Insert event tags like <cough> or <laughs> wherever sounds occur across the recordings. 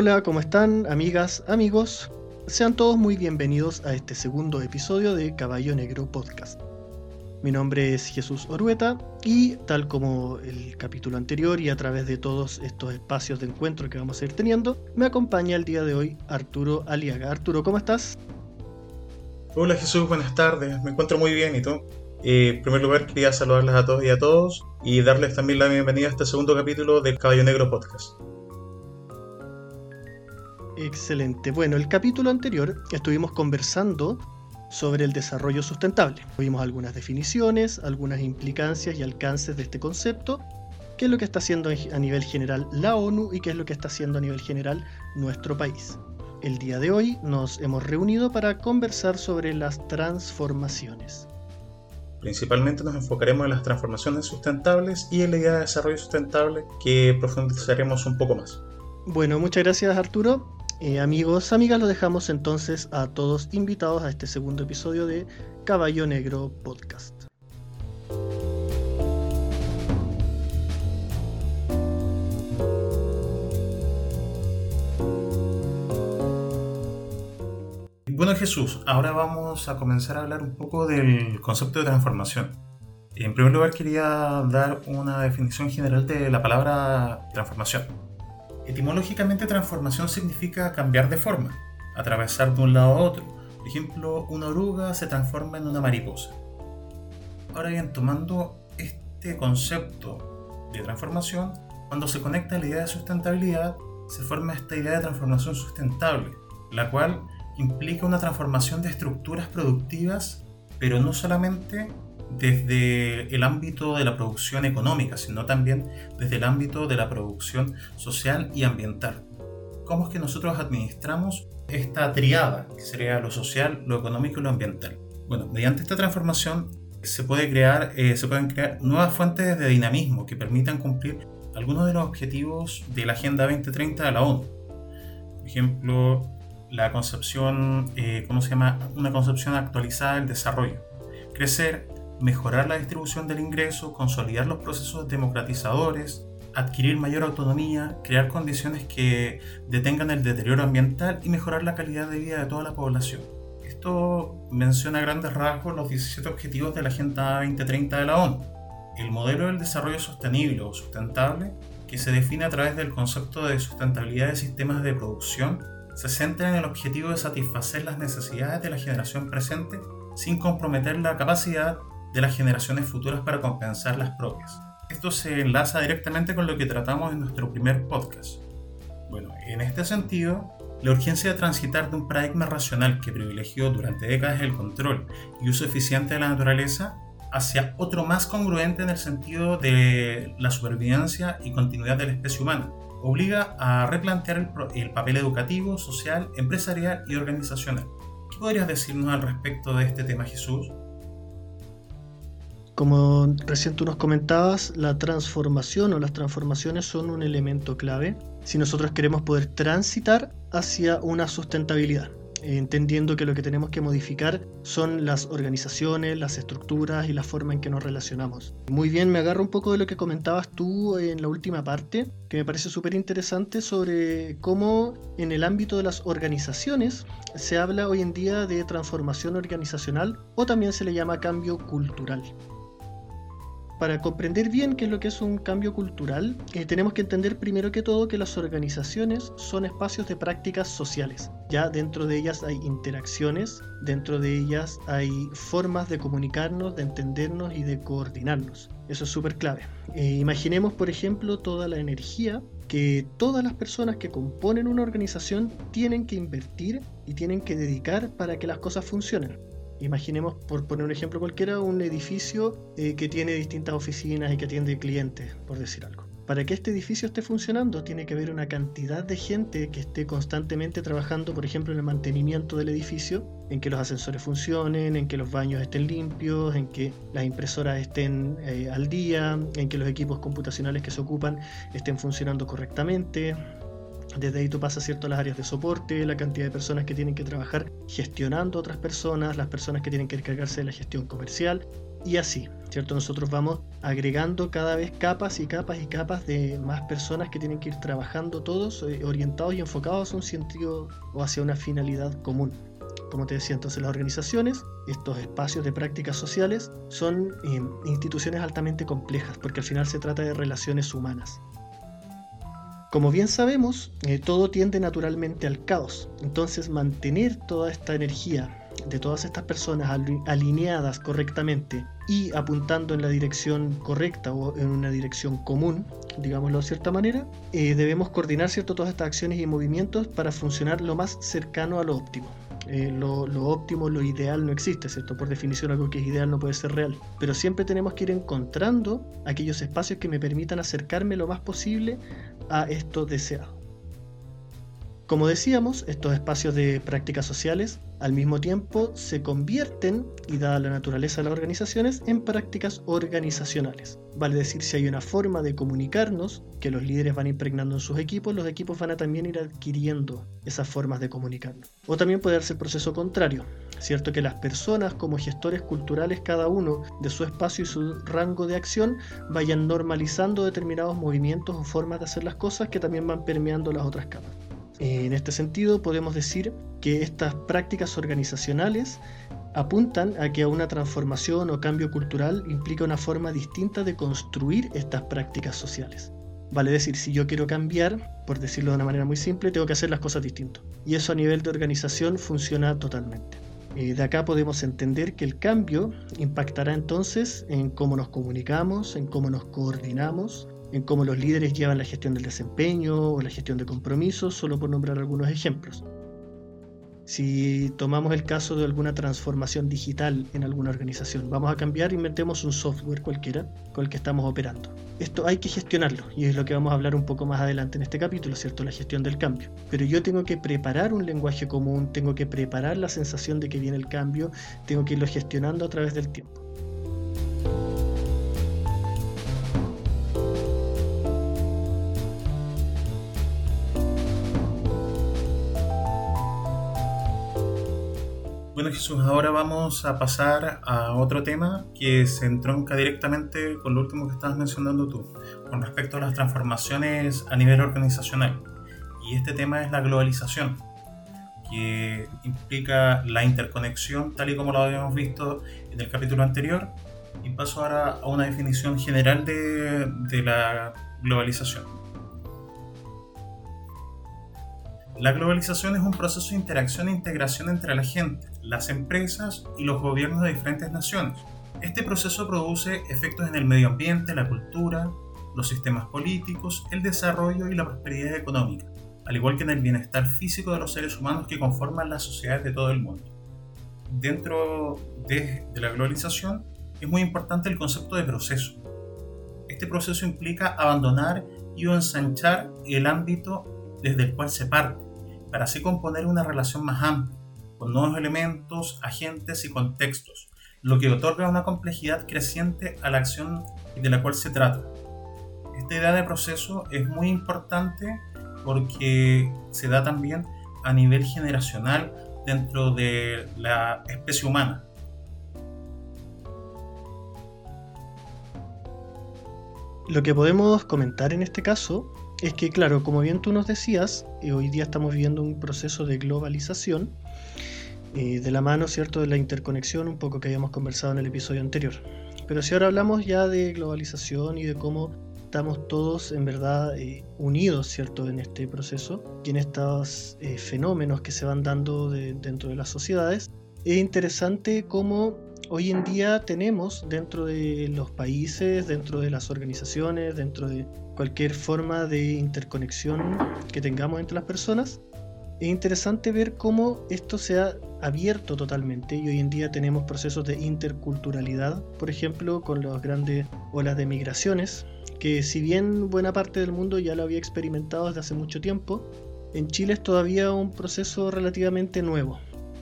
Hola, ¿cómo están, amigas, amigos? Sean todos muy bienvenidos a este segundo episodio de Caballo Negro Podcast. Mi nombre es Jesús Orueta y tal como el capítulo anterior y a través de todos estos espacios de encuentro que vamos a ir teniendo, me acompaña el día de hoy Arturo Aliaga. Arturo, ¿cómo estás? Hola Jesús, buenas tardes, me encuentro muy bien, ¿y tú? Eh, en primer lugar quería saludarles a todos y a todos y darles también la bienvenida a este segundo capítulo del Caballo Negro Podcast. Excelente. Bueno, el capítulo anterior estuvimos conversando sobre el desarrollo sustentable. Vimos algunas definiciones, algunas implicancias y alcances de este concepto, qué es lo que está haciendo a nivel general la ONU y qué es lo que está haciendo a nivel general nuestro país. El día de hoy nos hemos reunido para conversar sobre las transformaciones. Principalmente nos enfocaremos en las transformaciones sustentables y en la idea de desarrollo sustentable que profundizaremos un poco más. Bueno, muchas gracias Arturo. Eh, amigos, amigas, lo dejamos entonces a todos invitados a este segundo episodio de Caballo Negro Podcast. Bueno Jesús, ahora vamos a comenzar a hablar un poco del concepto de transformación. En primer lugar quería dar una definición general de la palabra transformación. Etimológicamente transformación significa cambiar de forma, atravesar de un lado a otro. Por ejemplo, una oruga se transforma en una mariposa. Ahora bien, tomando este concepto de transformación, cuando se conecta a la idea de sustentabilidad, se forma esta idea de transformación sustentable, la cual implica una transformación de estructuras productivas, pero no solamente desde el ámbito de la producción económica, sino también desde el ámbito de la producción social y ambiental. ¿Cómo es que nosotros administramos esta triada, que sería lo social, lo económico y lo ambiental? Bueno, mediante esta transformación se, puede crear, eh, se pueden crear nuevas fuentes de dinamismo que permitan cumplir algunos de los objetivos de la Agenda 2030 de la ONU. Por ejemplo, la concepción, eh, ¿cómo se llama? Una concepción actualizada del desarrollo. Crecer, mejorar la distribución del ingreso, consolidar los procesos democratizadores, adquirir mayor autonomía, crear condiciones que detengan el deterioro ambiental y mejorar la calidad de vida de toda la población. Esto menciona a grandes rasgos los 17 objetivos de la Agenda 2030 de la ONU. El modelo del desarrollo sostenible o sustentable, que se define a través del concepto de sustentabilidad de sistemas de producción, se centra en el objetivo de satisfacer las necesidades de la generación presente sin comprometer la capacidad de las generaciones futuras para compensar las propias. Esto se enlaza directamente con lo que tratamos en nuestro primer podcast. Bueno, en este sentido, la urgencia de transitar de un paradigma racional que privilegió durante décadas el control y uso eficiente de la naturaleza hacia otro más congruente en el sentido de la supervivencia y continuidad de la especie humana, obliga a replantear el, el papel educativo, social, empresarial y organizacional. ¿Qué podrías decirnos al respecto de este tema, Jesús? Como recién tú nos comentabas, la transformación o las transformaciones son un elemento clave si nosotros queremos poder transitar hacia una sustentabilidad, entendiendo que lo que tenemos que modificar son las organizaciones, las estructuras y la forma en que nos relacionamos. Muy bien, me agarro un poco de lo que comentabas tú en la última parte, que me parece súper interesante sobre cómo en el ámbito de las organizaciones se habla hoy en día de transformación organizacional o también se le llama cambio cultural para comprender bien qué es lo que es un cambio cultural, eh, tenemos que entender primero que todo que las organizaciones son espacios de prácticas sociales. Ya dentro de ellas hay interacciones, dentro de ellas hay formas de comunicarnos, de entendernos y de coordinarnos. Eso es súper clave. Eh, imaginemos, por ejemplo, toda la energía que todas las personas que componen una organización tienen que invertir y tienen que dedicar para que las cosas funcionen. Imaginemos, por poner un ejemplo cualquiera, un edificio eh, que tiene distintas oficinas y que atiende clientes, por decir algo. Para que este edificio esté funcionando, tiene que haber una cantidad de gente que esté constantemente trabajando, por ejemplo, en el mantenimiento del edificio, en que los ascensores funcionen, en que los baños estén limpios, en que las impresoras estén eh, al día, en que los equipos computacionales que se ocupan estén funcionando correctamente, desde ahí tú pasas cierto las áreas de soporte, la cantidad de personas que tienen que trabajar gestionando otras personas, las personas que tienen que encargarse de la gestión comercial. y así. ¿Cierto? Nosotros vamos agregando cada vez capas y capas y capas de más personas que tienen que ir trabajando todos eh, orientados y enfocados a un sentido o hacia una finalidad común. Como te decía, entonces las organizaciones, estos espacios de prácticas sociales, son eh, instituciones altamente complejas porque al final se trata de relaciones humanas. Como bien sabemos, eh, todo tiende naturalmente al caos, entonces mantener toda esta energía de todas estas personas alineadas correctamente y apuntando en la dirección correcta o en una dirección común, digámoslo de cierta manera, eh, debemos coordinar ¿cierto? todas estas acciones y movimientos para funcionar lo más cercano a lo óptimo. Eh, lo, óptimo, lo ideal no existe, ¿cierto? Por definición algo que es ideal no puede ser real. Pero siempre tenemos que ir encontrando aquellos espacios que me permitan acercarme lo más posible a esto deseado. Como decíamos, estos espacios de prácticas sociales al mismo tiempo se convierten, y dada la naturaleza de las organizaciones, en prácticas organizacionales. Vale decir, si hay una forma de comunicarnos que los líderes van impregnando en sus equipos, los equipos van a también ir adquiriendo esas formas de comunicarnos. O también puede darse el proceso contrario, ¿cierto? Que las personas como gestores culturales, cada uno de su espacio y su rango de acción, vayan normalizando determinados movimientos o formas de hacer las cosas que también van permeando las otras capas. En este sentido, podemos decir que estas prácticas organizacionales apuntan a que una transformación o cambio cultural implica una forma distinta de construir estas prácticas sociales. Vale decir, si yo quiero cambiar, por decirlo de una manera muy simple, tengo que hacer las cosas distintas. Y eso a nivel de organización funciona totalmente. Eh, de acá podemos entender que el cambio impactará entonces en cómo nos comunicamos, en cómo nos coordinamos, en cómo los líderes llevan la gestión del desempeño o la gestión de compromisos, solo por nombrar algunos ejemplos. Si tomamos el caso de alguna transformación digital en alguna organización, vamos a cambiar, inventemos un software cualquiera con el que estamos operando. Esto hay que gestionarlo y es lo que vamos a hablar un poco más adelante en este capítulo, ¿cierto? La gestión del cambio. Pero yo tengo que preparar un lenguaje común, tengo que preparar la sensación de que viene el cambio, tengo que irlo gestionando a través del tiempo. Bueno Jesús, ahora vamos a pasar a otro tema que se entronca directamente con lo último que estabas mencionando tú, con respecto a las transformaciones a nivel organizacional. Y este tema es la globalización, que implica la interconexión tal y como lo habíamos visto en el capítulo anterior. Y paso ahora a una definición general de, de la globalización. La globalización es un proceso de interacción e integración entre la gente, las empresas y los gobiernos de diferentes naciones. Este proceso produce efectos en el medio ambiente, la cultura, los sistemas políticos, el desarrollo y la prosperidad económica, al igual que en el bienestar físico de los seres humanos que conforman las sociedades de todo el mundo. Dentro de, la globalización es muy importante el concepto de proceso. Este proceso implica abandonar y ensanchar el ámbito desde el cual se parte para así componer una relación más amplia, con nuevos elementos, agentes y contextos, lo que otorga una complejidad creciente a la acción de la cual se trata. Esta idea de proceso es muy importante porque se da también a nivel generacional dentro de la especie humana. Lo que podemos comentar en este caso es que, claro, como bien tú nos decías, eh, hoy día estamos viviendo un proceso de globalización, eh, de la mano, ¿cierto?, de la interconexión, un poco que habíamos conversado en el episodio anterior. Pero si ahora hablamos ya de globalización y de cómo estamos todos en verdad eh, unidos, ¿cierto?, en este proceso y en estos fenómenos que se van dando dentro de las sociedades, es interesante cómo hoy en día tenemos dentro de los países, dentro de las organizaciones, dentro de cualquier forma de interconexión que tengamos entre las personas, es interesante ver cómo esto se ha abierto totalmente y hoy en día tenemos procesos de interculturalidad, por ejemplo, con las grandes olas de migraciones, que si bien buena parte del mundo ya lo había experimentado desde hace mucho tiempo, en Chile es todavía un proceso relativamente nuevo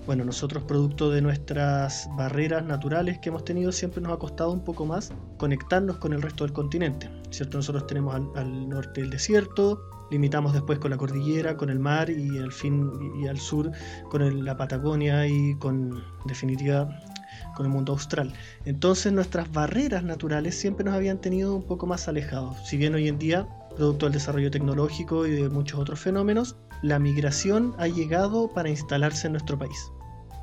bueno, nosotros producto de nuestras barreras naturales que hemos tenido, siempre nos ha costado un poco más conectarnos con el resto del continente, ¿cierto? Nosotros tenemos al, norte el desierto, limitamos después con la cordillera, con el mar y al fin y al sur con la Patagonia y con definitiva con el mundo austral. Entonces nuestras barreras naturales siempre nos habían tenido un poco más alejados. Si bien hoy en día, producto del desarrollo tecnológico y de muchos otros fenómenos, la migración ha llegado para instalarse en nuestro país.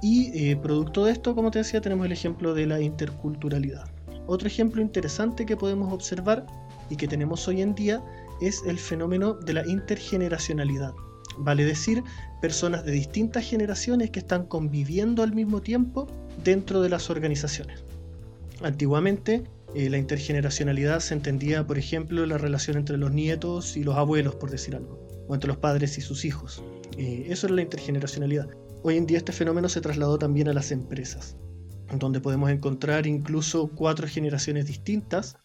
Y eh, producto de esto, como te decía, tenemos el ejemplo de la interculturalidad. Otro ejemplo interesante que podemos observar y que tenemos hoy en día es el fenómeno de la intergeneracionalidad. Vale decir, personas de distintas generaciones que están conviviendo al mismo tiempo dentro de las organizaciones. Antiguamente, eh, la intergeneracionalidad se entendía, por ejemplo, la relación entre los nietos y los abuelos, por decir algo, o entre los padres y sus hijos. Eh, eso era la intergeneracionalidad. Hoy en día este fenómeno se trasladó también a las empresas, donde podemos encontrar incluso cuatro generaciones distintas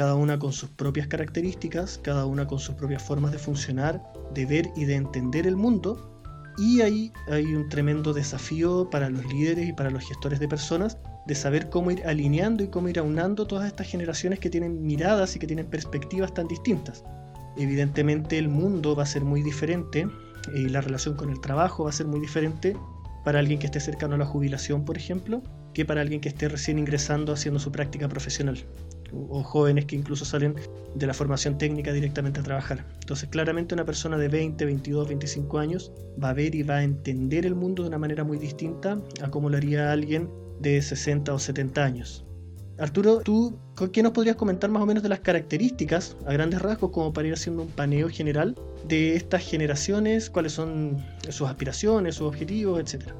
cada una con sus propias características, cada una con sus propias formas de funcionar, de ver y de entender el mundo. Y ahí hay un tremendo desafío para los líderes y para los gestores de personas de saber cómo ir alineando y cómo ir aunando todas estas generaciones que tienen miradas y que tienen perspectivas tan distintas. Evidentemente el mundo va a ser muy diferente y la relación con el trabajo va a ser muy diferente para alguien que esté cercano a la jubilación, por ejemplo, que para alguien que esté recién ingresando haciendo su práctica profesional o jóvenes que incluso salen de la formación técnica directamente a trabajar. Entonces, claramente una persona de 20, 22, 25 años va a ver y va a entender el mundo de una manera muy distinta a alguien de 60 o 70 años. Arturo, ¿tú qué nos podrías comentar más o menos de las características, a grandes rasgos, como para ir haciendo un paneo general de estas generaciones, cuáles son sus aspiraciones, sus objetivos, etcétera?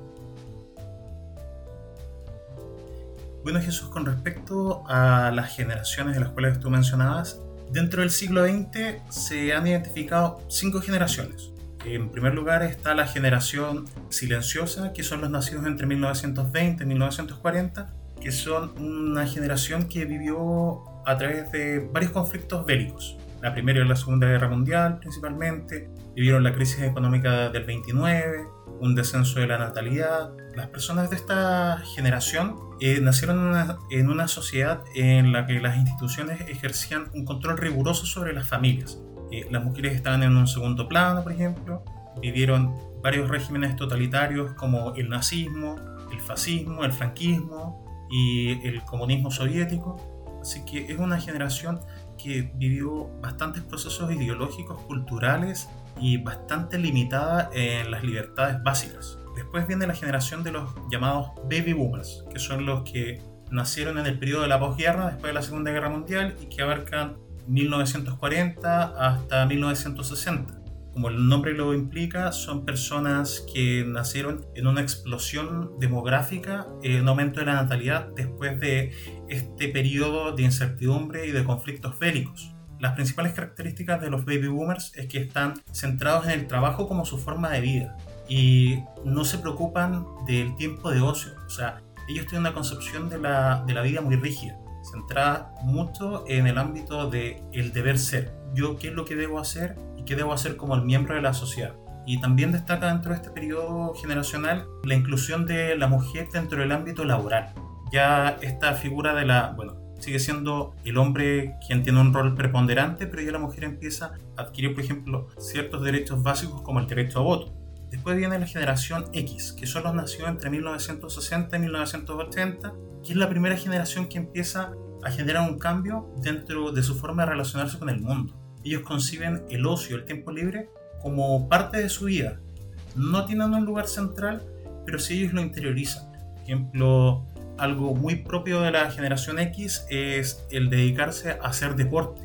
Bueno, Jesús, con respecto a las generaciones de las cuales tú mencionabas, dentro del siglo XX se han identificado cinco generaciones. En primer lugar está la generación silenciosa, que son los nacidos entre 1920 y 1940, que son una generación que vivió a través de varios conflictos bélicos. La Primera y la Segunda Guerra Mundial principalmente, vivieron la crisis económica del 29, un descenso de la natalidad. Las personas de esta generación eh, nacieron en una, sociedad en la que las instituciones ejercían un control riguroso sobre las familias. Eh, las mujeres estaban en un segundo plano, por ejemplo, vivieron varios regímenes totalitarios como el nazismo, el fascismo, el franquismo y el comunismo soviético. Así que es una generación que vivió bastantes procesos ideológicos, culturales y bastante limitada en las libertades básicas. Después viene la generación de los llamados baby boomers, que son los que nacieron en el periodo de la posguerra, después de la Segunda Guerra Mundial, y que abarcan 1940 hasta 1960. Como el nombre lo implica, son personas que nacieron en una explosión demográfica, en aumento de la natalidad después de este periodo de incertidumbre y de conflictos bélicos. Las principales características de los baby boomers es que están centrados en el trabajo como su forma de vida y no se preocupan del tiempo de ocio. O sea, ellos tienen una concepción de la, de la vida muy rígida, centrada mucho en el ámbito de el deber ser. Yo qué es lo que debo hacer y qué debo hacer como el miembro de la sociedad. Y también destaca dentro de este periodo generacional la inclusión de la mujer dentro del ámbito laboral. Ya esta figura de la, bueno, sigue siendo el hombre quien tiene un rol preponderante, pero ya la mujer empieza a adquirir, por ejemplo, ciertos derechos básicos como el derecho a voto. Después viene la generación X, que son los nacidos entre 1960 y 1980, que es la primera generación que empieza a generar un cambio dentro de su forma de relacionarse con el mundo. Ellos conciben el ocio, el tiempo libre, como parte de su vida. No tienen un lugar central, pero sí ellos lo interiorizan. Por ejemplo, algo muy propio de la generación X es el dedicarse a hacer deporte.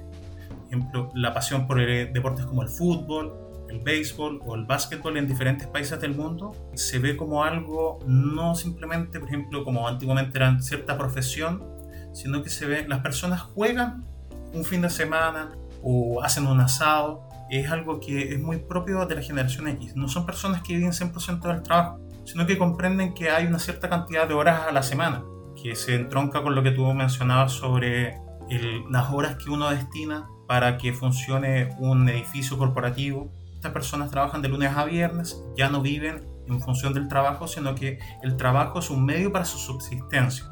Por ejemplo, la pasión por deportes como el fútbol, el béisbol o el básquetbol en diferentes países del mundo se ve como algo no simplemente, por ejemplo, como antiguamente era cierta profesión, sino que se ve, las personas juegan un fin de semana o hacen un asado, es algo que es muy propio de la generación X. No son personas que viven 100% del trabajo, sino que comprenden que hay una cierta cantidad de horas a la semana, que se entronca con lo que tú mencionabas sobre las horas que uno destina para que funcione un edificio corporativo personas trabajan de lunes a viernes, ya no viven en función del trabajo, sino que el trabajo es un medio para su subsistencia.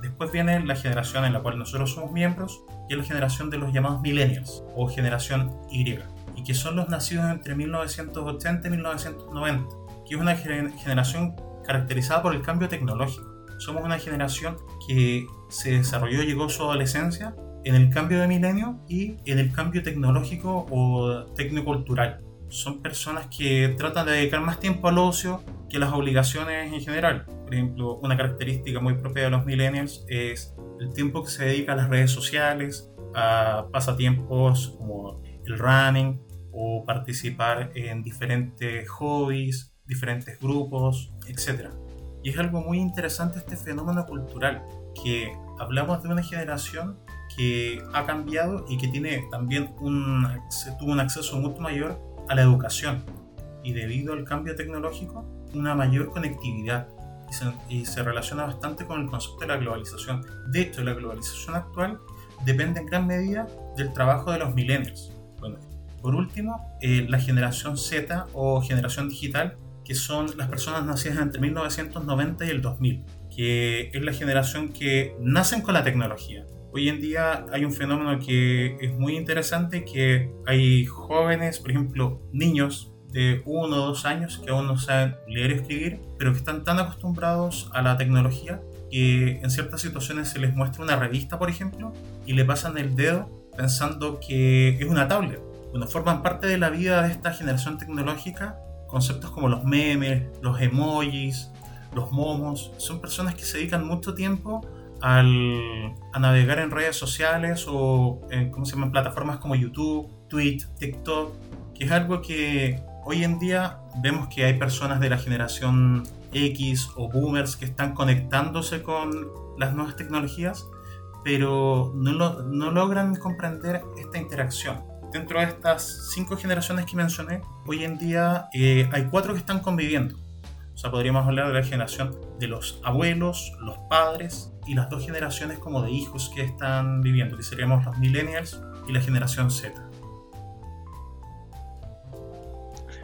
Después viene la generación en la cual nosotros somos miembros, y es la generación de los llamados millennials o generación Y, y que son los nacidos entre 1980 y 1990, que es una generación caracterizada por el cambio tecnológico. somos una generación que se desarrolló, llegó a su adolescencia en el cambio de milenio y en el cambio tecnológico o tecnocultural. Son personas que tratan de dedicar más tiempo al ocio que las obligaciones en general. Por ejemplo, una característica muy propia de los millennials es el tiempo que se dedica a las redes sociales, a pasatiempos como el running o participar en diferentes hobbies, diferentes grupos, etc. Y es algo muy interesante este fenómeno cultural, que hablamos de una generación que ha cambiado y que tiene también un, tuvo un acceso mucho mayor a la educación y debido al cambio tecnológico una mayor conectividad y se, relaciona bastante con el concepto de la globalización. De hecho, la globalización actual depende en gran medida del trabajo de los millennials. Por último, eh, la generación Z o generación digital, que son las personas nacidas entre 1990 y el 2000, que es la generación que nacen con la tecnología, Hoy en día hay un fenómeno que es muy interesante, que hay jóvenes, por ejemplo, niños de uno o dos años que aún no saben leer y escribir, pero que están tan acostumbrados a la tecnología que en ciertas situaciones se les muestra una revista, por ejemplo, y le pasan el dedo pensando que es una tablet. Bueno, forman parte de la vida de esta generación tecnológica conceptos como los memes, los emojis, los momos. Son personas que se dedican mucho tiempo al, a navegar en redes sociales o en ¿cómo se llaman? plataformas como YouTube, Twitch, TikTok, que es algo que hoy en día vemos que hay personas de la generación X o boomers que están conectándose con las nuevas tecnologías, pero no, lo, no logran comprender esta interacción. Dentro de estas cinco generaciones que mencioné, hoy en día eh, hay cuatro que están conviviendo. Sea, podríamos hablar de la generación de los abuelos, los padres y las dos generaciones como de hijos que están viviendo, que seríamos los millennials y la generación Z.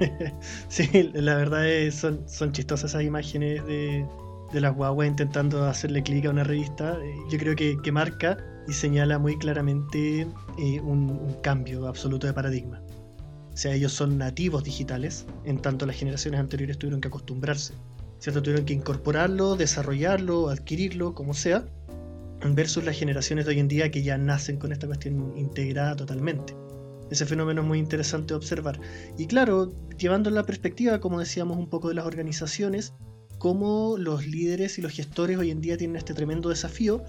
<laughs> sí, la verdad es, son, son chistosas esas imágenes de, las guaguas intentando hacerle clic a una revista. Yo creo que, marca y señala muy claramente eh, un, cambio absoluto de paradigma. O sea, ellos son nativos digitales, en tanto las generaciones anteriores tuvieron que acostumbrarse. ¿cierto? Tuvieron que incorporarlo, desarrollarlo, adquirirlo, como sea, versus las generaciones de hoy en día que ya nacen con esta cuestión integrada totalmente. Ese fenómeno es muy interesante observar. Y claro, llevando la perspectiva, como decíamos, un poco de las organizaciones, cómo los líderes y los gestores hoy en día tienen este tremendo desafío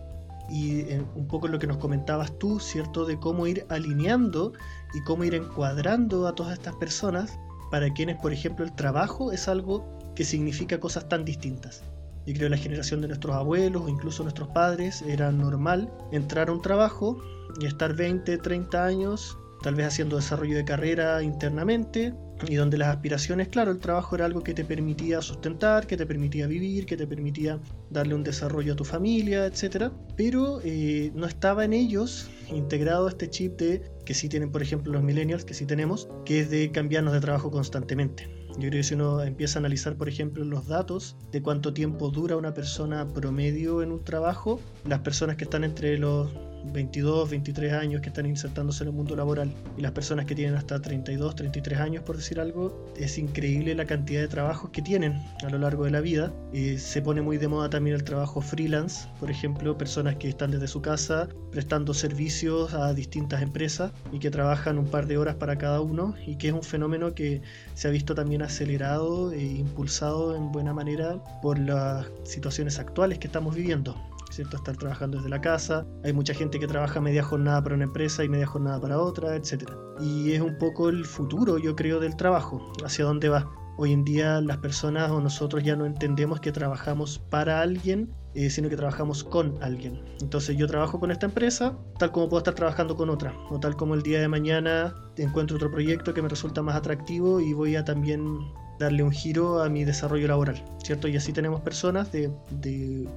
y un poco lo que nos comentabas tú, ¿cierto? De cómo ir alineando y cómo ir encuadrando a todas estas personas para quienes, por ejemplo, el trabajo es algo que significa cosas tan distintas. Yo creo que la generación de nuestros abuelos o incluso nuestros padres era normal entrar a un trabajo y estar 20, 30 años, tal vez haciendo desarrollo de carrera internamente, y donde las aspiraciones, claro, el trabajo era algo que te permitía sustentar, que te permitía vivir, que te permitía darle un desarrollo a tu familia, etc. Pero eh, no estaba en ellos integrado este chip de que sí tienen, por ejemplo, los millennials, que sí tenemos, que es de cambiarnos de trabajo constantemente. Yo creo que si uno empieza a analizar, por ejemplo, los datos de cuánto tiempo dura una persona promedio en un trabajo, las personas que están entre los 22, 23 años que están insertándose en el mundo laboral y las personas que tienen hasta 32, 33 años, por decir algo, es increíble la cantidad de trabajos que tienen a lo largo de la vida. Eh, se pone muy de moda también el trabajo freelance, por ejemplo, personas que están desde su casa prestando servicios a distintas empresas y que trabajan un par de horas para cada uno y que es un fenómeno que se ha visto también acelerado e impulsado en buena manera por las situaciones actuales que estamos viviendo. ¿Cierto? Estar trabajando desde la casa. Hay mucha gente que trabaja media jornada para una empresa y media jornada para otra, etc. Y es un poco el futuro, yo creo, del trabajo, hacia dónde va. Hoy en día las personas o nosotros ya no entendemos que trabajamos para alguien, eh, sino que trabajamos con alguien. Entonces yo trabajo con esta empresa, tal como puedo estar trabajando con otra, o tal como el día de mañana encuentro otro proyecto que me resulta más atractivo y voy a también darle un giro a mi desarrollo laboral, ¿cierto? Y así tenemos personas de,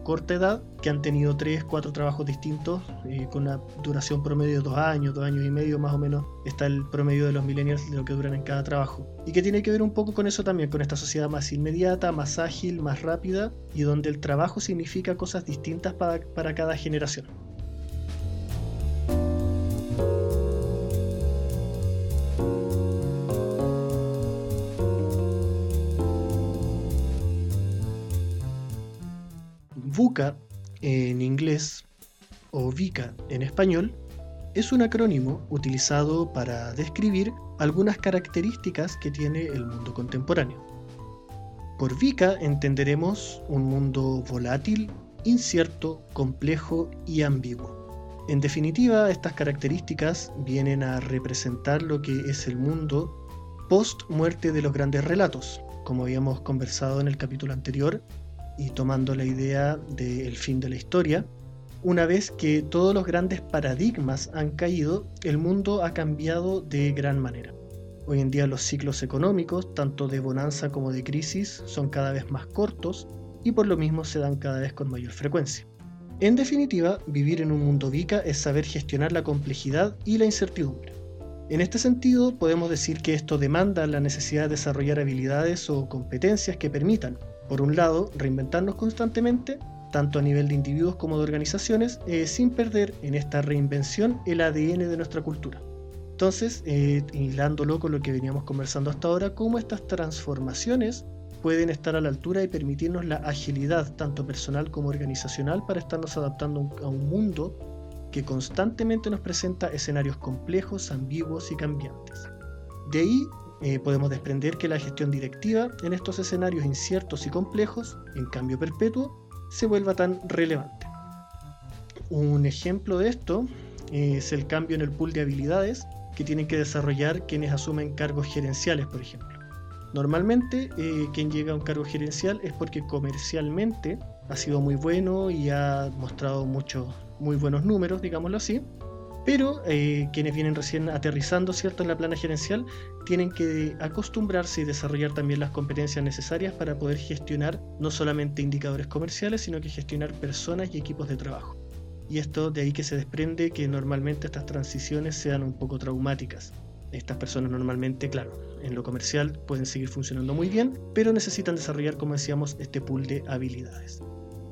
corta edad que han tenido tres, cuatro trabajos distintos eh, con una duración promedio de dos años, dos años y medio más o menos está el promedio de los millennials de lo que duran en cada trabajo. Y que tiene que ver un poco con eso también, con esta sociedad más inmediata, más ágil, más rápida y donde el trabajo significa cosas distintas para, para cada generación. En inglés o VICA en español es un acrónimo utilizado para describir algunas características que tiene el mundo contemporáneo. Por VICA entenderemos un mundo volátil, incierto, complejo y ambiguo. En definitiva, estas características vienen a representar lo que es el mundo post muerte de los grandes relatos, como habíamos conversado en el capítulo anterior, y tomando la idea del fin de la historia, una vez que todos los grandes paradigmas han caído, el mundo ha cambiado de gran manera. Hoy en día los ciclos económicos, tanto de bonanza como de crisis, son cada vez más cortos y por lo mismo se dan cada vez con mayor frecuencia. En definitiva, vivir en un mundo VICA es saber gestionar la complejidad y la incertidumbre. En este sentido, podemos decir que esto demanda la necesidad de desarrollar habilidades o competencias que permitan, por un lado, reinventarnos constantemente, tanto a nivel de individuos como de organizaciones, eh, sin perder en esta reinvención el ADN de nuestra cultura. Entonces, eh, hilándolo con lo que veníamos conversando hasta ahora, cómo estas transformaciones pueden estar a la altura y permitirnos la agilidad, tanto personal como organizacional, para estarnos adaptando a un mundo que constantemente nos presenta escenarios complejos, ambiguos y cambiantes. De ahí eh, podemos desprender que la gestión directiva en estos escenarios inciertos y complejos, en cambio perpetuo, se vuelva tan relevante. Un ejemplo de esto es el cambio en el pool de habilidades que tienen que desarrollar quienes asumen cargos gerenciales, por ejemplo. Normalmente, eh, quien llega a un cargo gerencial es porque comercialmente ha sido muy bueno y ha mostrado muchos muy buenos números, digámoslo así. Pero eh, quienes vienen recién aterrizando ¿cierto? en la plana gerencial tienen que acostumbrarse y desarrollar también las competencias necesarias para poder gestionar no solamente indicadores comerciales, sino que gestionar personas y equipos de trabajo. Y esto de ahí que se desprende que normalmente estas transiciones sean un poco traumáticas. Estas personas normalmente, claro, en lo comercial pueden seguir funcionando muy bien, pero necesitan desarrollar, como decíamos, este pool de habilidades.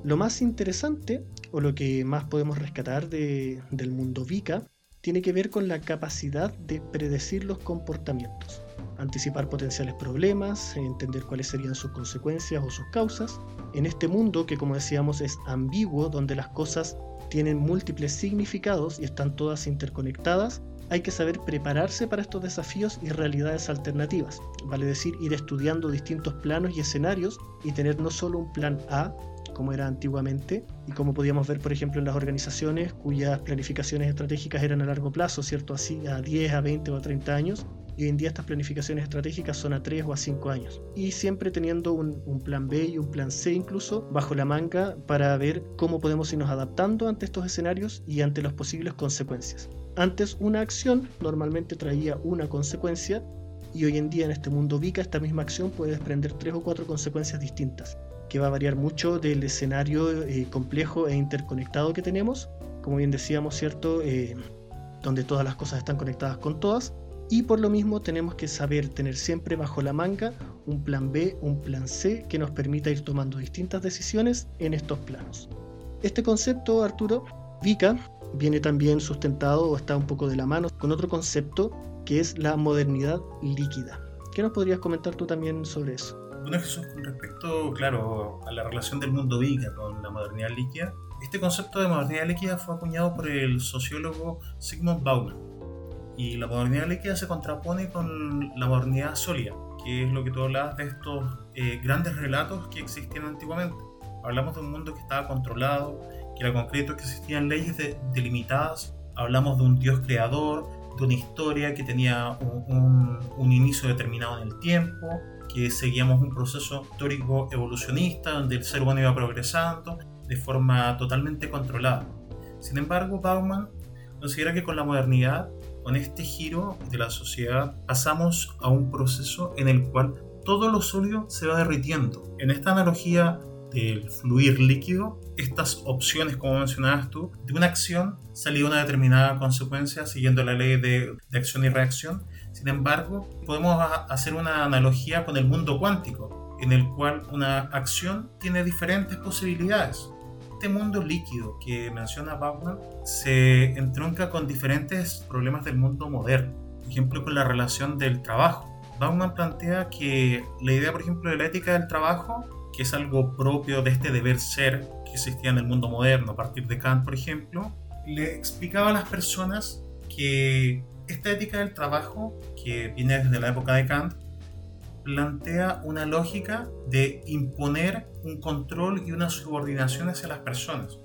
Lo más interesante, o lo que más podemos rescatar del mundo VICA, tiene que ver con la capacidad de predecir los comportamientos, anticipar potenciales problemas, entender cuáles serían sus consecuencias o sus causas. En este mundo que como decíamos es ambiguo, donde las cosas tienen múltiples significados y están todas interconectadas, hay que saber prepararse para estos desafíos y realidades alternativas, vale decir, ir estudiando distintos planos y escenarios y tener no solo un plan A, como era antiguamente, y como podíamos ver, por ejemplo, en las organizaciones cuyas planificaciones estratégicas eran a largo plazo, ¿cierto? Así, a 10, a 20 o a 30 años, y hoy en día estas planificaciones estratégicas son a 3 o a 5 años. Y siempre teniendo un, plan B y un plan C incluso bajo la manga para ver cómo podemos irnos adaptando ante estos escenarios y ante las posibles consecuencias. Antes una acción normalmente traía una consecuencia y hoy en día en este mundo VICA esta misma acción puede desprender tres o cuatro consecuencias distintas, que va a variar mucho del escenario eh, complejo e interconectado que tenemos, como bien decíamos, ¿cierto? Eh, donde todas las cosas están conectadas con todas, y por lo mismo tenemos que saber tener siempre bajo la manga un plan B, un plan C que nos permita ir tomando distintas decisiones en estos planos. Este concepto, Arturo, VICA, viene también sustentado o está un poco de la mano con otro concepto que es la modernidad líquida. ¿Qué nos podrías comentar tú también sobre eso? Bueno, Jesús, con respecto, claro, a la relación del mundo VICA con la modernidad líquida, este concepto de modernidad líquida fue acuñado por el sociólogo Sigmund Bauman. Y la modernidad líquida se contrapone con la modernidad sólida, que es lo que tú hablabas de estos eh, grandes relatos que existían antiguamente. Hablamos de un mundo que estaba controlado, que era concreto, que existían leyes delimitadas. Hablamos de un Dios creador, de una historia que tenía un, inicio determinado en el tiempo, que seguíamos un proceso histórico evolucionista donde el ser humano iba progresando de forma totalmente controlada. Sin embargo, Bauman considera que con la modernidad, con este giro de la sociedad, pasamos a un proceso en el cual todo lo sólido se va derritiendo. En esta analogía del fluir líquido, estas opciones, como mencionabas tú, de una acción salía una determinada consecuencia siguiendo la ley de, de, acción y reacción. Sin embargo, podemos hacer una analogía con el mundo cuántico, en el cual una acción tiene diferentes posibilidades. Este mundo líquido que menciona Bauman se entronca con diferentes problemas del mundo moderno, por ejemplo con la relación del trabajo. Bauman plantea que la idea, por ejemplo, de la ética del trabajo que es algo propio de este deber ser que existía en el mundo moderno a partir de Kant, por ejemplo, le explicaba a las personas que esta ética del trabajo, que viene desde la época de Kant, plantea una lógica de imponer un control y una subordinación hacia las personas.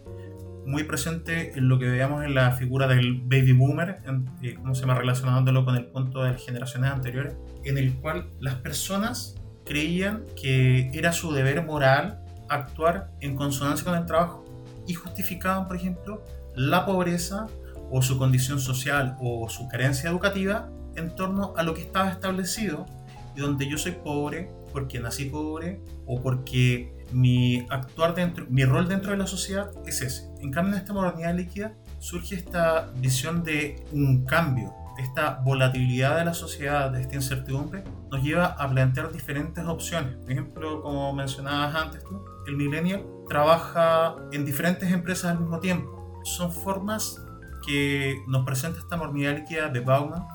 Muy presente en lo que veíamos en la figura del baby boomer, eh, como se llama relacionándolo con el punto de las generaciones anteriores, en el cual las personas creían que era su deber moral actuar en consonancia con el trabajo y justificaban, por ejemplo, la pobreza o su condición social o su carencia educativa en torno a lo que estaba establecido y donde yo soy pobre porque nací pobre o porque mi actuar dentro, mi rol dentro de la sociedad es ese. En cambio, en esta modernidad líquida surge esta visión de un cambio, esta volatilidad de la sociedad, de esta incertidumbre, nos lleva a plantear diferentes opciones. Por ejemplo, como mencionabas antes tú, el millennial trabaja en diferentes empresas al mismo tiempo. Son formas que nos presenta esta modernidad líquida de Bauman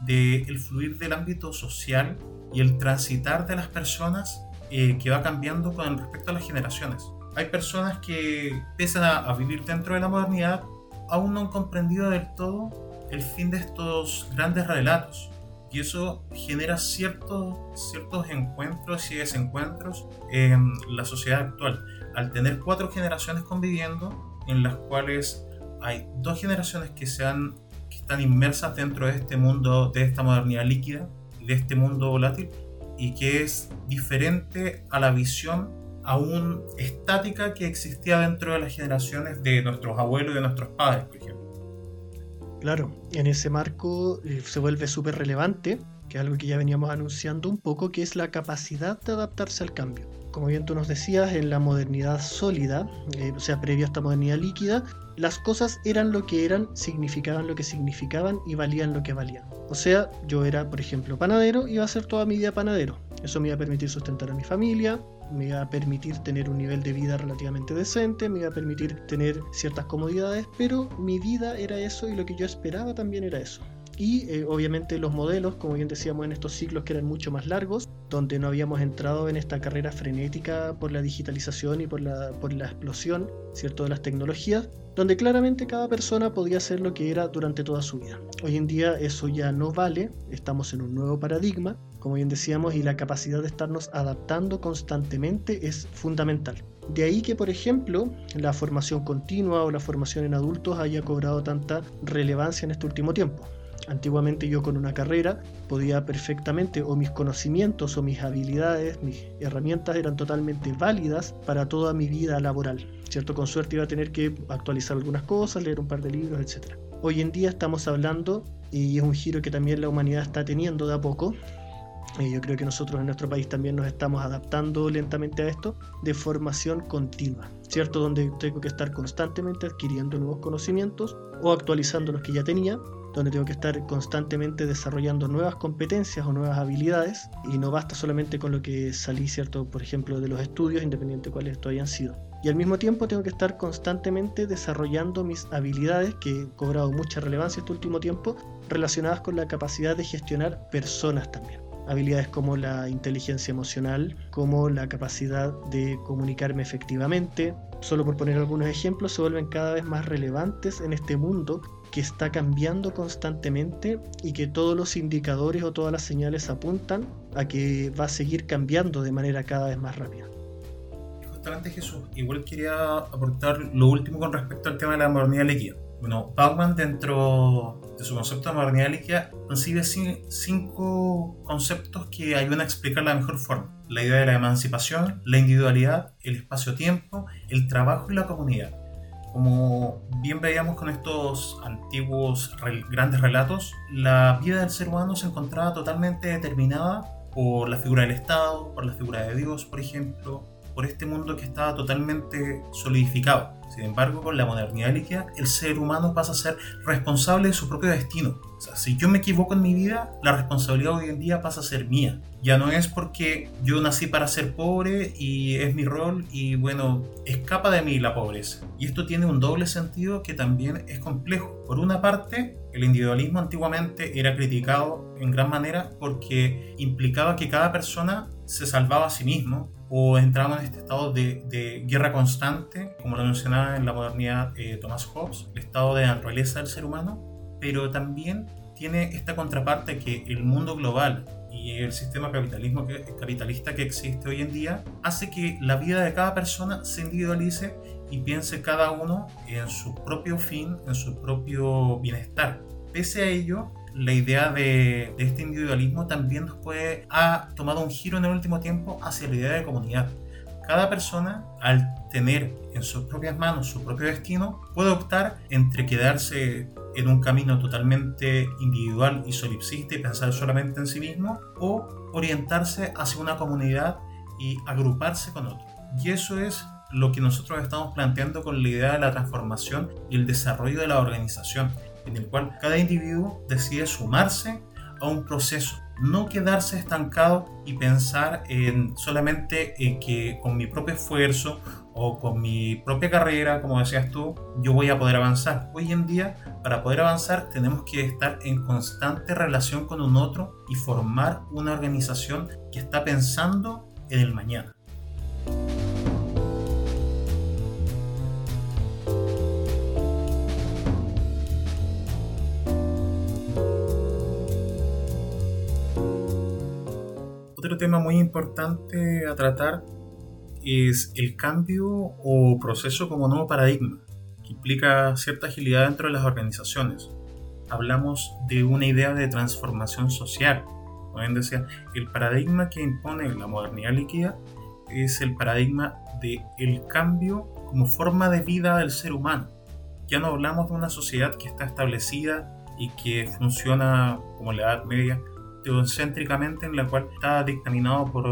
de el fluir del ámbito social y el transitar de las personas eh, que va cambiando con respecto a las generaciones. Hay personas que, pese a, vivir dentro de la modernidad, aún no han comprendido del todo el fin de estos grandes relatos. Y eso genera ciertos, ciertos encuentros y desencuentros en la sociedad actual. Al tener cuatro generaciones conviviendo, en las cuales hay dos generaciones que se han están inmersas dentro de este mundo, de esta modernidad líquida, de este mundo volátil, y que es diferente a la visión aún estática que existía dentro de las generaciones de nuestros abuelos y de nuestros padres, por ejemplo. Claro, en ese marco eh, se vuelve súper relevante, que es algo que ya veníamos anunciando un poco, que es la capacidad de adaptarse al cambio. Como bien tú nos decías, en la modernidad sólida, eh, o sea, previa a esta modernidad líquida, las cosas eran lo que eran, significaban lo que significaban y valían lo que valían. O sea, yo era, por ejemplo, panadero y iba a ser toda mi vida panadero. Eso me iba a permitir sustentar a mi familia, me iba a permitir tener un nivel de vida relativamente decente, me iba a permitir tener ciertas comodidades, pero mi vida era eso y lo que yo esperaba también era eso. Y eh, obviamente los modelos, como bien decíamos en estos ciclos que eran mucho más largos, donde no habíamos entrado en esta carrera frenética por la digitalización y por la, por la explosión ¿cierto? de las tecnologías, donde claramente cada persona podía ser lo que era durante toda su vida. Hoy en día eso ya no vale, estamos en un nuevo paradigma, como bien decíamos, y la capacidad de estarnos adaptando constantemente es fundamental. De ahí que, por ejemplo, la formación continua o la formación en adultos haya cobrado tanta relevancia en este último tiempo. Antiguamente yo con una carrera podía perfectamente, o mis conocimientos o mis habilidades, mis herramientas eran totalmente válidas para toda mi vida laboral. ¿Cierto? Con suerte iba a tener que actualizar algunas cosas, leer un par de libros, etc. Hoy en día estamos hablando, y es un giro que también la humanidad está teniendo de a poco, y yo creo que nosotros en nuestro país también nos estamos adaptando lentamente a esto, de formación continua, ¿cierto? Donde tengo que estar constantemente adquiriendo nuevos conocimientos o actualizando los que ya tenía donde tengo que estar constantemente desarrollando nuevas competencias o nuevas habilidades y no basta solamente con lo que salí, ¿cierto? Por ejemplo, de los estudios, independiente de cuáles hayan sido. Y al mismo tiempo tengo que estar constantemente desarrollando mis habilidades, que he cobrado mucha relevancia este último tiempo, relacionadas con la capacidad de gestionar personas también. Habilidades como la inteligencia emocional, como la capacidad de comunicarme efectivamente, solo por poner algunos ejemplos, se vuelven cada vez más relevantes en este mundo que está cambiando constantemente y que todos los indicadores o todas las señales apuntan a que va a seguir cambiando de manera cada vez más rápida. Justamente Jesús, igual quería aportar lo último con respecto al tema de la modernidad líquida. Bueno, Bauman dentro de su concepto de modernidad líquida concibe cinco conceptos que ayudan a explicar la mejor forma. La idea de la emancipación, la individualidad, el espacio-tiempo, el trabajo y la comunidad. Como bien veíamos con estos antiguos grandes relatos, la vida del ser humano se encontraba totalmente determinada por la figura del Estado, por la figura de Dios, por ejemplo, por este mundo que estaba totalmente solidificado. Sin embargo, con la modernidad líquida, el ser humano pasa a ser responsable de su propio destino. Si yo me equivoco en mi vida, la responsabilidad hoy en día pasa a ser mía. Ya no es porque yo nací para ser pobre y es mi rol y bueno, escapa de mí la pobreza. Y esto tiene un doble sentido que también es complejo. Por una parte, el individualismo antiguamente era criticado en gran manera porque implicaba que cada persona se salvaba a sí mismo o entramos en este estado de, guerra constante, como lo mencionaba en la modernidad eh, Thomas Hobbes, el estado de naturaleza del ser humano, pero también tiene esta contraparte que el mundo global y el sistema capitalismo capitalista que existe hoy en día hace que la vida de cada persona se individualice y piense cada uno en su propio fin, en su propio bienestar. Pese a ello, la idea de, este individualismo también puede, ha tomado un giro en el último tiempo hacia la idea de comunidad. Cada persona, al tener en sus propias manos su propio destino, puede optar entre quedarse en un camino totalmente individual y solipsista y pensar solamente en sí mismo, o orientarse hacia una comunidad y agruparse con otros. Y eso es lo que nosotros estamos planteando con la idea de la transformación y el desarrollo de la organización en el cual cada individuo decide sumarse a un proceso, no quedarse estancado y pensar en solamente en que con mi propio esfuerzo o con mi propia carrera, como decías tú, yo voy a poder avanzar. Hoy en día, para poder avanzar, tenemos que estar en constante relación con un otro y formar una organización que está pensando en el mañana. Tema muy importante a tratar es el cambio o proceso como nuevo paradigma, que implica cierta agilidad dentro de las organizaciones. Hablamos de una idea de transformación social. Bien decía, el paradigma que impone la modernidad líquida es el paradigma de el cambio como forma de vida del ser humano. Ya no hablamos de una sociedad que está establecida y que funciona como la Edad Media teocéntricamente en la cual está dictaminado por,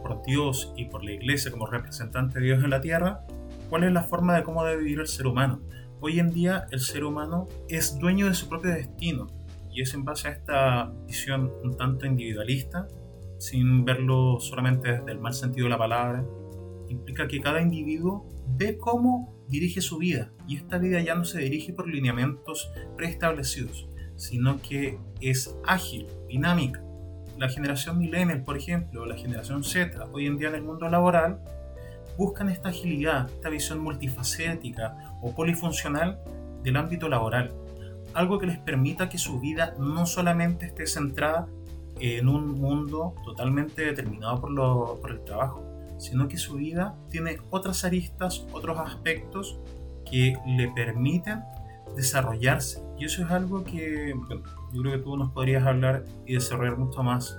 por Dios y por la iglesia como representante de Dios en la tierra, cuál es la forma de cómo debe vivir el ser humano. Hoy en día el ser humano es dueño de su propio destino y es en base a esta visión un tanto individualista, sin verlo solamente desde el mal sentido de la palabra, implica que cada individuo ve cómo dirige su vida y esta vida ya no se dirige por lineamientos preestablecidos, sino que es ágil, dinámica. La generación millennial, por ejemplo, la generación Z, hoy en día en el mundo laboral, buscan esta agilidad, esta visión multifacética o polifuncional del ámbito laboral. Algo que les permita que su vida no solamente esté centrada en un mundo totalmente determinado por, por el trabajo, sino que su vida tiene otras aristas, otros aspectos que le permiten desarrollarse. Y eso es algo que yo creo que tú nos podrías hablar y desarrollar mucho más.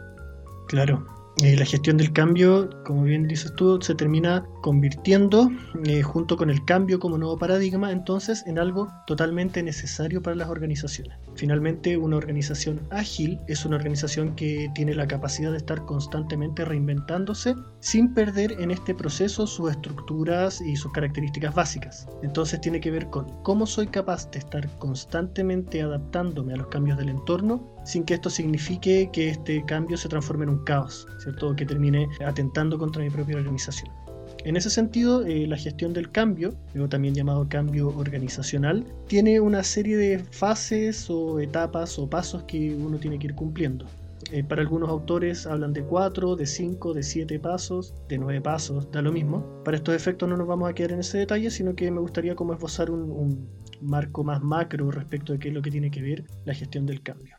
Claro, eh, la gestión del cambio, como bien dices tú, se termina convirtiendo eh, junto con el cambio como nuevo paradigma entonces en algo totalmente necesario para las organizaciones. Finalmente, una organización ágil es una organización que tiene la capacidad de estar constantemente reinventándose sin perder en este proceso sus estructuras y sus características básicas. Entonces tiene que ver con cómo soy capaz de estar constantemente adaptándome a los cambios del entorno sin que esto signifique que este cambio se transforme en un caos, ¿cierto? que termine atentando contra mi propia organización. En ese sentido, eh, la gestión del cambio, luego también llamado cambio organizacional, tiene una serie de fases o etapas o pasos que uno tiene que ir cumpliendo. Eh, para algunos autores hablan de cuatro, de cinco, de siete pasos, de nueve pasos, da lo mismo. Para estos efectos no nos vamos a quedar en ese detalle, sino que me gustaría como esbozar un, un marco más macro respecto de qué es lo que tiene que ver la gestión del cambio.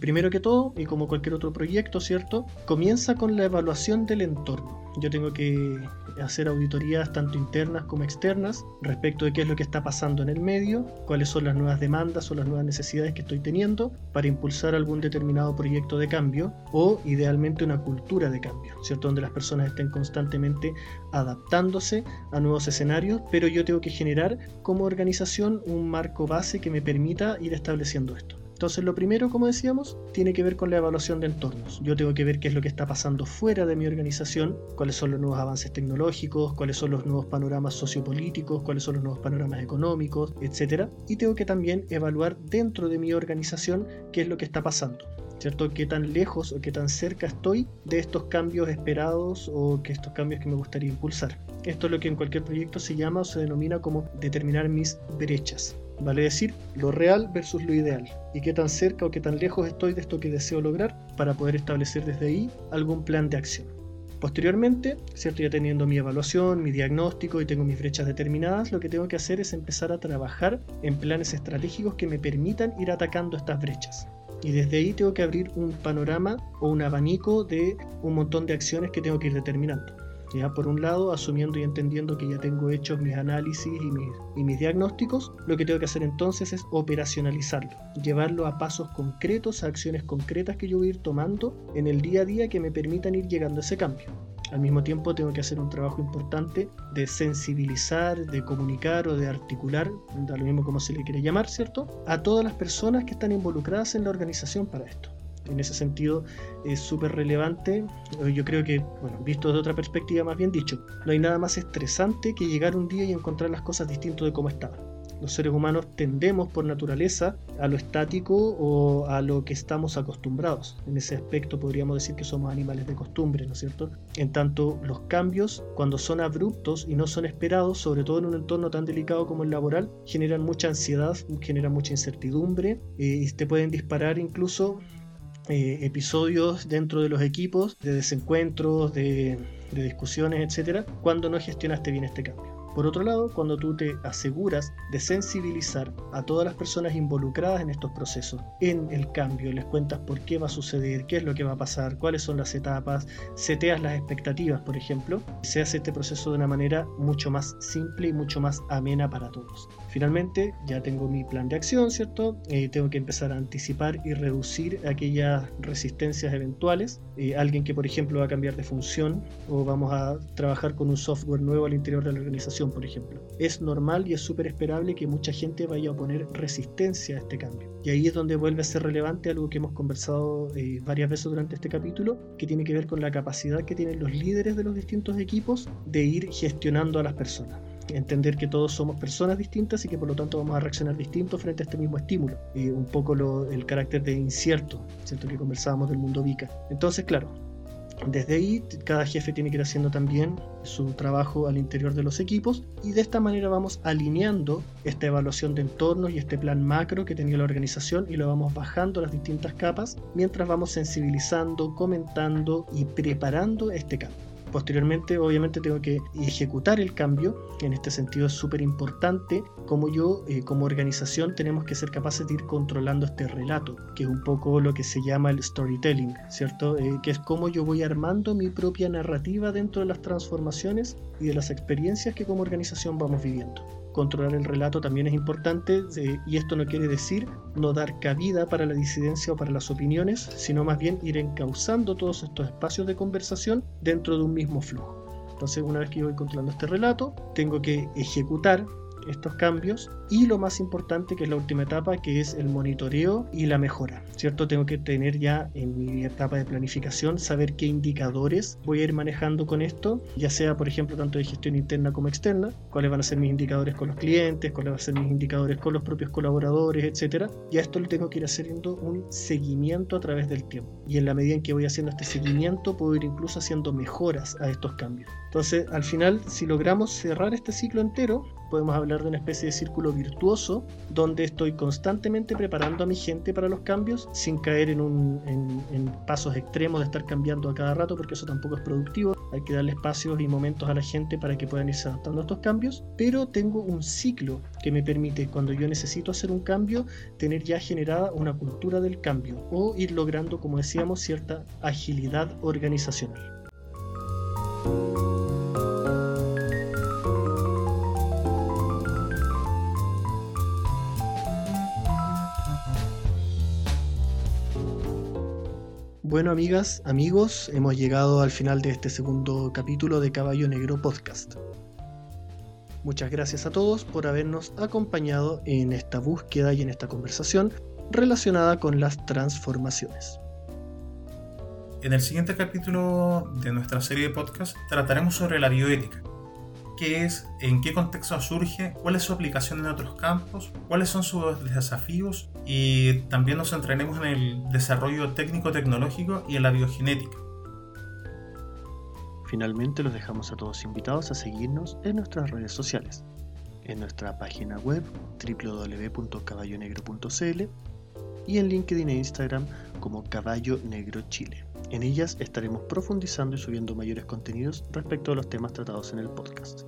Primero que todo, y como cualquier otro proyecto, ¿cierto? Comienza con la evaluación del entorno. Yo tengo que hacer auditorías tanto internas como externas respecto de qué es lo que está pasando en el medio, cuáles son las nuevas demandas o las nuevas necesidades que estoy teniendo para impulsar algún determinado proyecto de cambio o idealmente una cultura de cambio, ¿cierto? Donde las personas estén constantemente adaptándose a nuevos escenarios, pero yo tengo que generar como organización un marco base que me permita ir estableciendo esto. Entonces lo primero, como decíamos, tiene que ver con la evaluación de entornos. Yo tengo que ver qué es lo que está pasando fuera de mi organización, cuáles son los nuevos avances tecnológicos, cuáles son los nuevos panoramas sociopolíticos, cuáles son los nuevos panoramas económicos, etc. Y tengo que también evaluar dentro de mi organización qué es lo que está pasando. ¿Cierto? ¿Qué tan lejos o qué tan cerca estoy de estos cambios esperados o que estos cambios que me gustaría impulsar? Esto es lo que en cualquier proyecto se llama o se denomina como determinar mis brechas vale decir lo real versus lo ideal, y qué tan cerca o qué tan lejos estoy de esto que deseo lograr para poder establecer desde ahí algún plan de acción. Posteriormente, ¿cierto? ya teniendo mi evaluación, mi diagnóstico y tengo mis brechas determinadas, lo que tengo que hacer es empezar a trabajar en planes estratégicos que me permitan ir atacando estas brechas. Y desde ahí tengo que abrir un panorama o un abanico de un montón de acciones que tengo que ir determinando. Ya por un lado, asumiendo y entendiendo que ya tengo hechos mis análisis y mis, y mis, diagnósticos, lo que tengo que hacer entonces es operacionalizarlo, llevarlo a pasos concretos, a acciones concretas que yo voy a ir tomando en el día a día que me permitan ir llegando a ese cambio. Al mismo tiempo tengo que hacer un trabajo importante de sensibilizar, de comunicar o de articular, da lo mismo como se le quiere llamar, ¿cierto? A todas las personas que están involucradas en la organización para esto en ese sentido es súper relevante. Yo creo que, bueno, visto desde otra perspectiva más bien dicho, no hay nada más estresante que llegar un día y encontrar las cosas distintas de cómo estaban los seres humanos tendemos por naturaleza a lo estático o a lo que estamos acostumbrados. En ese aspecto podríamos decir que somos animales de costumbre, ¿no es cierto? En tanto, los cambios, cuando son abruptos y no son esperados, sobre todo en un entorno tan delicado como el laboral, generan mucha ansiedad, generan mucha incertidumbre eh, y te pueden disparar incluso eh, episodios dentro de los equipos de desencuentros, de, de discusiones, etcétera, cuando no gestionaste bien este cambio. Por otro lado, cuando tú te aseguras de sensibilizar a todas las personas involucradas en estos procesos, en el cambio, les cuentas por qué va a suceder, qué es lo que va a pasar, cuáles son las etapas, seteas las expectativas, por ejemplo, se hace este proceso de una manera mucho más simple y mucho más amena para todos. Finalmente, ya tengo mi plan de acción, ¿cierto? Eh, tengo que empezar a anticipar y reducir aquellas resistencias eventuales. Eh, alguien que, por ejemplo, va a cambiar de función o vamos a trabajar con un software nuevo al interior de la organización por ejemplo. Es normal y es súper esperable que mucha gente vaya a poner resistencia a este cambio. Y ahí es donde vuelve a ser relevante algo que hemos conversado eh, varias veces durante este capítulo, que tiene que ver con la capacidad que tienen los líderes de los distintos equipos de ir gestionando a las personas entender que todos somos personas distintas y que por lo tanto vamos a reaccionar distintos frente a este mismo estímulo. Y un poco el carácter de incierto, ¿cierto? Que conversábamos del mundo VICA. Entonces, claro, desde ahí, cada jefe tiene que ir haciendo también su trabajo al interior de los equipos y de esta manera vamos alineando esta evaluación de entornos y este plan macro que tenía la organización y lo vamos bajando a las distintas capas mientras vamos sensibilizando, comentando y preparando este cambio. Posteriormente, obviamente, tengo que ejecutar el cambio. En este sentido es súper importante como yo, eh, como organización, tenemos que ser capaces de ir controlando este relato, que es un poco lo que se llama el storytelling, ¿cierto? Eh, que es cómo yo voy armando mi propia narrativa dentro de las transformaciones y de las experiencias que como organización vamos viviendo controlar el relato también es importante y esto no quiere decir no dar cabida para la disidencia o para las opiniones, sino más bien ir encauzando todos estos espacios de conversación dentro de un mismo flujo. Entonces, una vez que yo voy controlando este relato, tengo que ejecutar estos cambios y lo más importante que es la última etapa que es el monitoreo y la mejora, ¿cierto? Tengo que tener ya en mi etapa de planificación saber qué indicadores voy a ir manejando con esto, ya sea por ejemplo tanto de gestión interna como externa, cuáles van a ser mis indicadores con los clientes, cuáles van a ser mis indicadores con los propios colaboradores, etcétera. Y a esto le tengo que ir haciendo un seguimiento a través del tiempo. Y en la medida en que voy haciendo este seguimiento puedo ir incluso haciendo mejoras a estos cambios. Entonces, al final, si logramos cerrar este ciclo entero, podemos hablar de una especie de círculo virtuoso donde estoy constantemente preparando a mi gente para los cambios sin caer en, un, en, pasos extremos de estar cambiando a cada rato porque eso tampoco es productivo. Hay que darle espacios y momentos a la gente para que puedan irse adaptando a estos cambios, pero tengo un ciclo que me permite cuando yo necesito hacer un cambio tener ya generada una cultura del cambio o ir logrando, como decíamos, cierta agilidad organizacional. Amigas, amigos, hemos llegado al final de este segundo capítulo de Caballo Negro Podcast. Muchas gracias a todos por habernos acompañado en esta búsqueda y en esta conversación relacionada con las transformaciones. En el siguiente capítulo de nuestra serie de podcast trataremos sobre la bioética qué es, en qué contexto surge, cuál es su aplicación en otros campos, cuáles son sus desafíos y también nos centraremos en el desarrollo técnico-tecnológico y en la biogenética. Finalmente los dejamos a todos invitados a seguirnos en nuestras redes sociales, en nuestra página web www.caballonegro.cl y en LinkedIn e Instagram como Caballo Negro Chile. En ellas estaremos profundizando y subiendo mayores contenidos respecto a los temas tratados en el podcast.